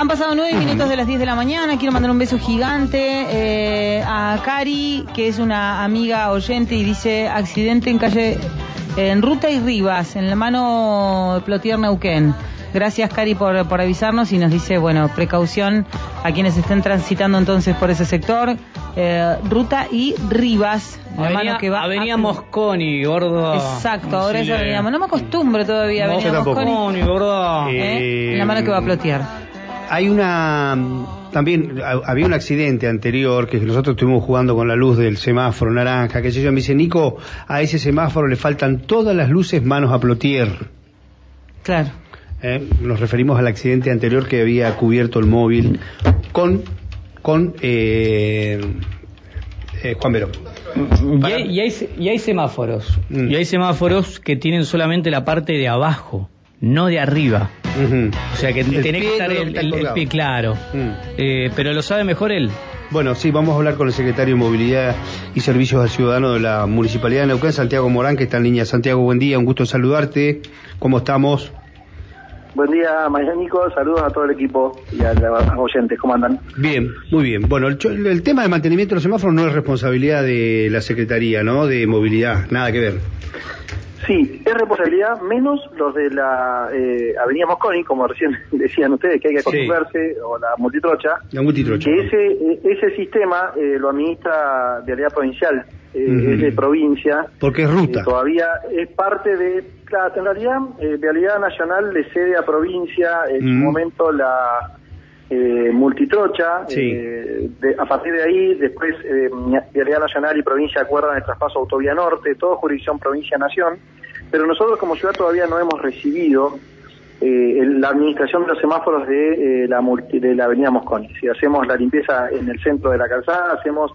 Han pasado nueve minutos de las 10 de la mañana. Quiero mandar un beso gigante eh, a Cari, que es una amiga oyente y dice accidente en calle, en Ruta y Rivas, en la mano Plotier Neuquén. Gracias, Cari, por, por avisarnos y nos dice, bueno, precaución a quienes estén transitando entonces por ese sector. Eh, Ruta y Rivas, la Avenida, mano que va Avenida a- Mosconi, gordo. Exacto, ahora es Avenida No me acostumbro todavía a No, Avenida. Mosconi, Mosconi, gordo. ¿eh? En la mano que va a Plotier. Hay una. También ha- había un accidente anterior que nosotros estuvimos jugando con la luz del semáforo naranja, que sé yo. Me dice, Nico, a ese semáforo le faltan todas las luces manos a plotier. Claro. ¿eh? Nos referimos al accidente anterior que había cubierto el móvil con, con eh, eh, Juan Verón. Y hay, y hay y hay semáforos. Mm. Y hay semáforos que tienen solamente la parte de abajo, no de arriba. O sea que El tenés que estar el, el- pie claro. Mm. Eh, pero lo sabe mejor él. Bueno, sí, vamos a hablar con el secretario de Movilidad y Servicios al Ciudadano de la Municipalidad de Neuquén, Santiago Morán, que está en línea. Santiago, buen día, un gusto saludarte. ¿Cómo estamos? Buen día, María Nico. Saludos a todo el equipo y a los oyentes. ¿Cómo andan? Bien, muy bien. Bueno, el, cho- el tema del mantenimiento de los semáforos no es responsabilidad de la Secretaría, ¿no? De Movilidad, nada que ver. Sí, es responsabilidad menos los de la eh, Avenida Mosconi, como recién decían ustedes, que hay que Sí. acostumbrarse, o la multitrocha. La multitrocha. Que ese, eh, ese sistema eh, lo administra Vialidad Provincial, eh, es de provincia. Porque es ruta. Eh, todavía es parte de, claro, en realidad eh, Vialidad Nacional le cede a provincia en su momento la eh, multitrocha, Sí. eh, de- a partir de ahí después eh, Vialidad Nacional y provincia acuerdan el traspaso Autovía Norte, todo jurisdicción provincia-nación, pero nosotros como ciudad todavía no hemos recibido eh, el- la administración de los semáforos de, eh, la, multi- de la avenida Mosconi. Si hacemos la limpieza en el centro de la calzada, hacemos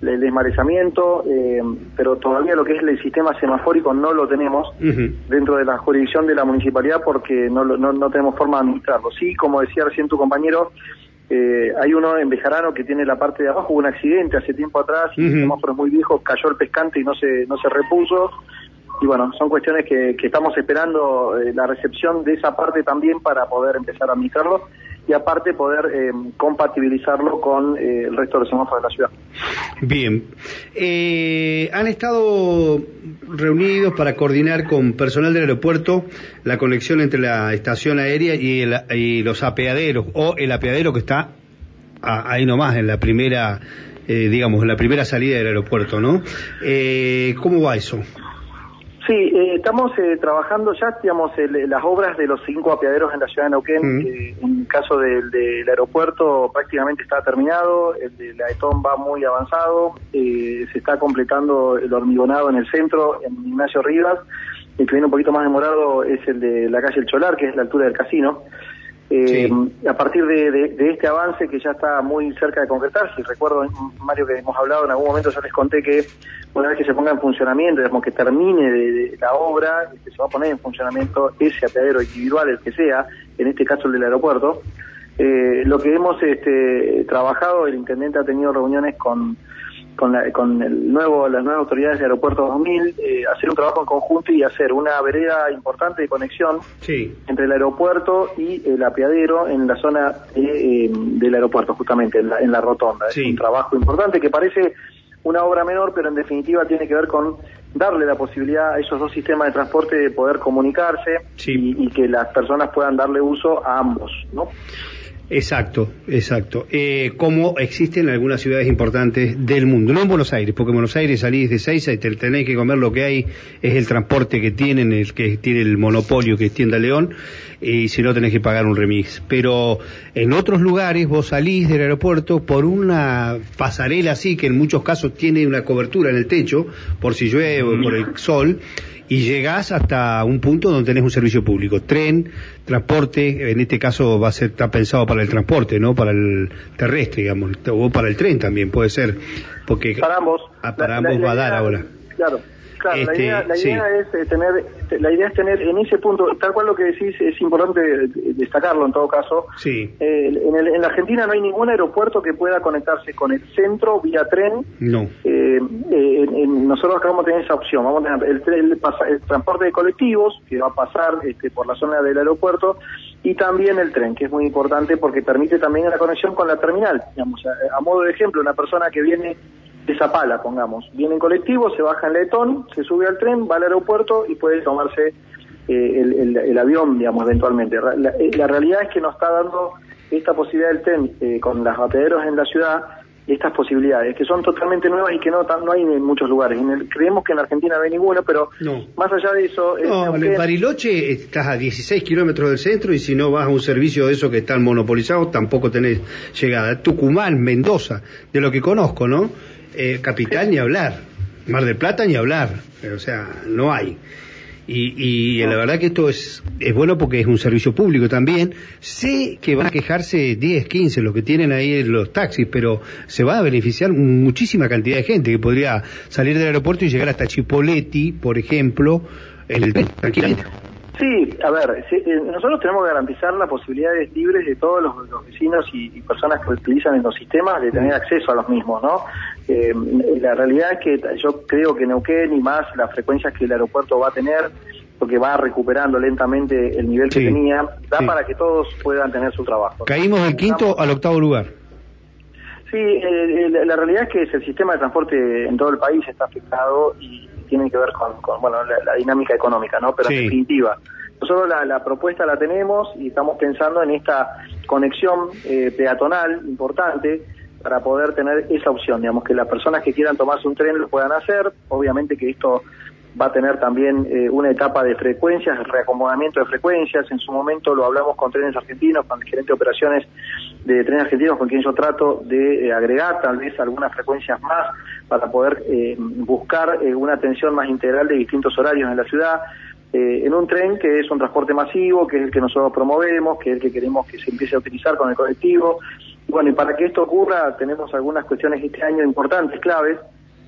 el desmarezamiento, eh, pero todavía lo que es el sistema semafórico no lo tenemos dentro de la jurisdicción de la municipalidad porque no, no, no tenemos forma de administrarlo. Sí, como decía recién tu compañero, eh, hay uno en Bejarano que tiene la parte de abajo, hubo un accidente hace tiempo atrás, y el semáforo es muy viejo, cayó el pescante y no se, no se repuso. Y bueno, son cuestiones que, que estamos esperando eh, la recepción de esa parte también para poder empezar a administrarlo y aparte poder eh, compatibilizarlo con eh, el resto de los semáforos de la ciudad. Bien. Eh, han estado reunidos para coordinar con personal del aeropuerto la conexión entre la estación aérea y, el- y los apeaderos, o el apeadero que está a- ahí nomás, en la primera, eh, digamos, en la primera salida del aeropuerto, ¿no? Eh, ¿Cómo va eso? Sí, eh, estamos eh, trabajando ya, digamos, el- las obras de los cinco apeaderos en la ciudad de Neuquén. Mm. eh, el caso del, del aeropuerto prácticamente está terminado, el de la ETON va muy avanzado, eh, se está completando el hormigonado en el centro, en Ignacio Rivas. El que viene un poquito más demorado es el de la calle El Cholar, que es la altura del casino. Eh. A partir de, de- este avance que ya está muy cerca de concretar, si recuerdo, Mario, que hemos hablado en algún momento, yo les conté que una vez que se ponga en funcionamiento, digamos que termine de, la obra, este, se va a poner en funcionamiento ese apeadero individual, el que sea, en este caso el del aeropuerto. Eh, lo que hemos este, trabajado, el intendente ha tenido reuniones con con, la, con el nuevo, las nuevas autoridades de Aeropuerto 2000, eh, hacer un trabajo en conjunto y hacer una vereda importante de conexión Sí. entre el aeropuerto y el apeadero en la zona de, eh, del aeropuerto, justamente en la, en la rotonda. Sí. Es un trabajo importante que parece una obra menor, pero en definitiva tiene que ver con darle la posibilidad a esos dos sistemas de transporte de poder comunicarse Sí. y, y que las personas puedan darle uso a ambos, ¿no? Exacto, exacto. Eh, como existen en algunas ciudades importantes del mundo, no en Buenos Aires, porque en Buenos Aires salís de Seiza y te tenés que comer lo que hay, es el transporte que tienen, el que tiene el monopolio que es Tienda León, y si no tenés que pagar un remix. Pero en otros lugares vos salís del aeropuerto por una pasarela así, que en muchos casos tiene una cobertura en el techo, por si llueve o por el sol, y llegás hasta un punto donde tenés un servicio público, tren, transporte, en este caso va a ser está pensado para el transporte, no para el terrestre, digamos, o para el tren también puede ser, porque Para ambos. Ah, para La- ambos la va a dar ahora. Claro. Claro, la Este, idea, la sí. idea es eh, tener, la idea es tener en ese punto, tal cual lo que decís, es importante destacarlo en todo caso. Sí, Eh, en, el- en la Argentina no hay ningún aeropuerto que pueda conectarse con el centro vía tren. no, Eh, eh, nosotros acá vamos a tener esa opción. Vamos a tener el, el el transporte de colectivos que va a pasar este, por la zona del aeropuerto y también el tren, que es muy importante porque permite también la conexión con la terminal. Digamos, a, modo de ejemplo, una persona que viene de Zapala, pongamos, viene en colectivo, se baja en Letón, se sube al tren, va al aeropuerto y puede tomarse eh, el, avión, digamos, eventualmente. Eh, la, realidad es que nos está dando esta posibilidad del tren eh, con las batederos en la ciudad estas posibilidades, que son totalmente nuevas y que no, no hay en muchos lugares. creemos que en Argentina no hay ninguno, pero más allá de eso... No, en Bariloche estás a 16 kilómetros del centro y si no vas a un servicio de esos que están monopolizados, tampoco tenés llegada. Tucumán, Mendoza, de lo que conozco, ¿no? Eh, capital ni hablar. Mar del Plata ni hablar. O sea, no hay. Y, y la verdad que esto es, es bueno porque es un servicio público también. Sé que van a quejarse 10, 15 los que tienen ahí los taxis, pero se va a beneficiar muchísima cantidad de gente que podría salir del aeropuerto y llegar hasta Chipoleti, por ejemplo, en el tranquilamente. Sí, a ver, eh, nosotros tenemos que garantizar las posibilidades libres de todos los, vecinos y, personas que utilizan los sistemas de tener acceso a los mismos, ¿no? Eh, la realidad es que yo creo que Neuquén y más las frecuencias que el aeropuerto va a tener, porque va recuperando lentamente el nivel que tenía, da para que todos puedan tener su trabajo. Caímos del quinto al octavo lugar. Sí, eh, la realidad es que el sistema de transporte en todo el país está afectado y tiene que ver con, bueno, la, dinámica económica, ¿no? Pero en definitiva, nosotros la, propuesta la tenemos y estamos pensando en esta conexión eh, peatonal importante para poder tener esa opción, digamos, que las personas que quieran tomarse un tren lo puedan hacer, obviamente que esto va a tener también eh, una etapa de frecuencias, reacomodamiento de frecuencias, en su momento lo hablamos con trenes argentinos, con el gerente de operaciones de trenes argentinos con quien yo trato de eh, agregar tal vez algunas frecuencias más para poder eh, buscar una atención más integral de distintos horarios en la ciudad, en un tren que es un transporte masivo, que es el que nosotros promovemos, que es el que queremos que se empiece a utilizar con el colectivo, bueno, y para que esto ocurra tenemos algunas cuestiones este año importantes, claves,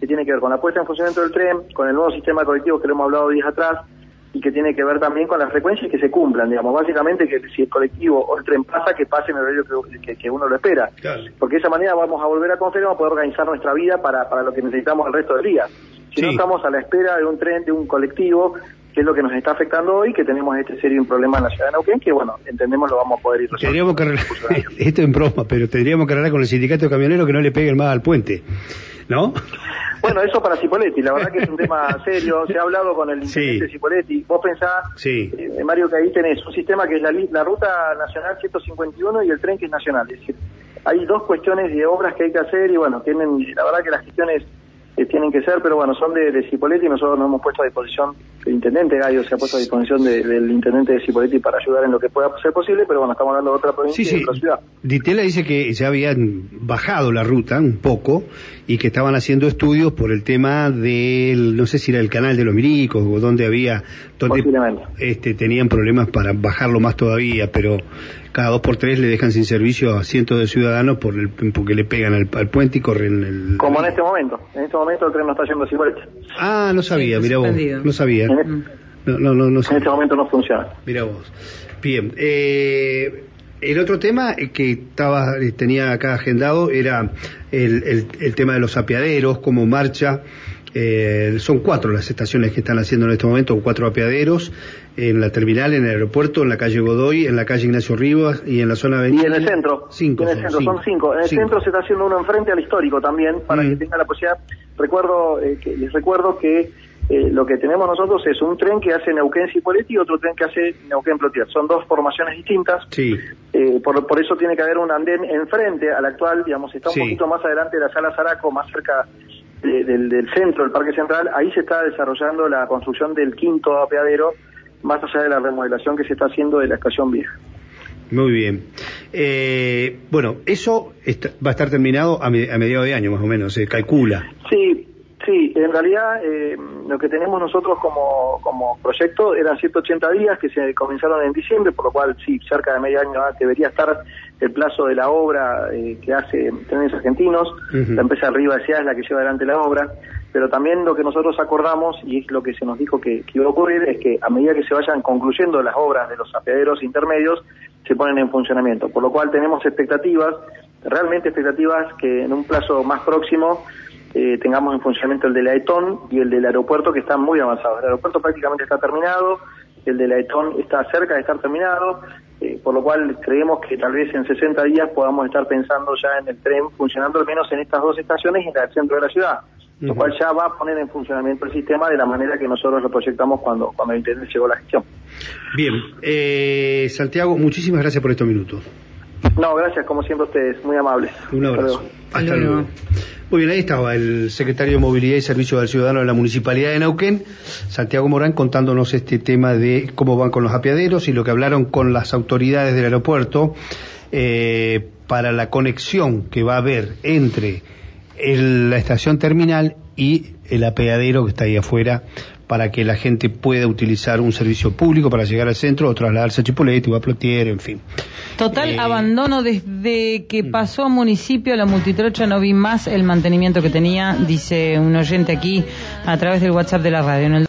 que tiene que ver con la puesta en funcionamiento del tren, con el nuevo sistema colectivo que lo hemos hablado días atrás, y que tiene que ver también con las frecuencias que se cumplan, digamos, básicamente que si el colectivo o el tren pasa, que pase en el horario que, uno lo espera. Porque de esa manera vamos a volver a confiar y vamos a poder organizar nuestra vida para, para lo que necesitamos el resto del día. Si no estamos a la espera de un tren, de un colectivo, que es lo que nos está afectando hoy, que tenemos este serio problema en la ciudad de Neuquén, que bueno, entendemos lo vamos a poder ir resolviendo. que esto en broma, pero tendríamos que arreglar con el sindicato de camioneros que no le peguen más al puente, ¿no? Bueno, eso para Cipoletti, la verdad que es un tema serio, se ha hablado con el intendente Cipoletti, vos pensás, eh, Mario, que ahí tenés un sistema que es la, la ruta nacional 151 y el tren que es nacional, es decir, hay dos cuestiones de obras que hay que hacer y bueno, tienen, la verdad que las gestiones tienen que ser, pero bueno, son de, de Cipoletti y nosotros nos hemos puesto a disposición, el intendente Gallo se ha puesto a disposición del intendente de Cipoletti para ayudar en lo que pueda ser posible, pero bueno, estamos hablando de otra provincia y de otra ciudad. Ditela dice que ya habían bajado la ruta un poco y que estaban haciendo estudios por el tema del, no sé si era el canal de los Miricos o donde había, donde este, tenían problemas para bajarlo más todavía, pero cada dos por tres le dejan sin servicio a cientos de ciudadanos por el, porque le pegan al, puente y corren el... Como en este momento, en este momento el tren no está yendo así Ah, no sabía, mira vos, no sabía. En, no, no, no, en este momento no funciona. Mira vos. Bien, eh, el otro tema que estaba eh, tenía acá agendado era el, el, el tema de los apiaderos, cómo marcha eh, son cuatro las estaciones que están haciendo en este momento, cuatro apeaderos, en la terminal, en el aeropuerto, en la calle Godoy, en la calle Ignacio Rivas y en la zona avenida. Y en el centro. Cinco. En el centro, son, cinco. En el centro se está haciendo uno enfrente al histórico también, para mm. que tenga la posibilidad. Recuerdo, eh, que, les recuerdo que eh, lo que tenemos nosotros es un tren que hace Neuquén Cipolletti y otro tren que hace Neuquén Plotier. Son dos formaciones distintas. Sí. por, por eso tiene que haber un andén enfrente al actual, digamos, está un poquito más adelante de la sala Zaraco, más cerca del, centro del Parque Central, ahí se está desarrollando la construcción del quinto apeadero, más allá de la remodelación que se está haciendo de la estación vieja. Muy bien. Eh, bueno, eso va a estar terminado a, mediados de año, más o menos, se calcula. Sí, sí, en realidad eh, lo que tenemos nosotros como, como proyecto eran 180 días que se comenzaron en diciembre, por lo cual sí, cerca de medio año debería estar el plazo de la obra eh, que hace Trenes Argentinos, la empresa Arriba S.A. es la que lleva adelante la obra, pero también lo que nosotros acordamos, y es lo que se nos dijo que, iba a ocurrir, es que a medida que se vayan concluyendo las obras de los apeaderos intermedios, se ponen en funcionamiento, por lo cual tenemos expectativas, realmente expectativas que en un plazo más próximo eh, tengamos en funcionamiento el de la ETON y el del aeropuerto que están muy avanzados. El aeropuerto prácticamente está terminado, el de la ETON está cerca de estar terminado, eh, por lo cual creemos que tal vez en 60 días podamos estar pensando ya en el tren funcionando al menos en estas dos estaciones y en el centro de la ciudad, lo cual ya va a poner en funcionamiento el sistema de la manera que nosotros lo proyectamos cuando, cuando el intendente llegó a la gestión. Bien, eh, Santiago, muchísimas gracias por estos minutos. No, gracias, como siempre ustedes, muy amables. Un Hasta abrazo. luego. Hasta luego. Muy bien, ahí estaba el secretario de Movilidad y Servicios al Ciudadano de la Municipalidad de Neuquén, Santiago Morán, contándonos este tema de cómo van con los apiaderos y lo que hablaron con las autoridades del aeropuerto eh, para la conexión que va a haber entre el- la estación terminal y el apeadero que está ahí afuera para que la gente pueda utilizar un servicio público para llegar al centro o trasladarse a Chipolete o a Plotier, en fin. Total Eh, abandono desde que mm. pasó a municipio la multitrocha no vi más el mantenimiento que tenía, dice un oyente aquí a través del WhatsApp de la radio. En el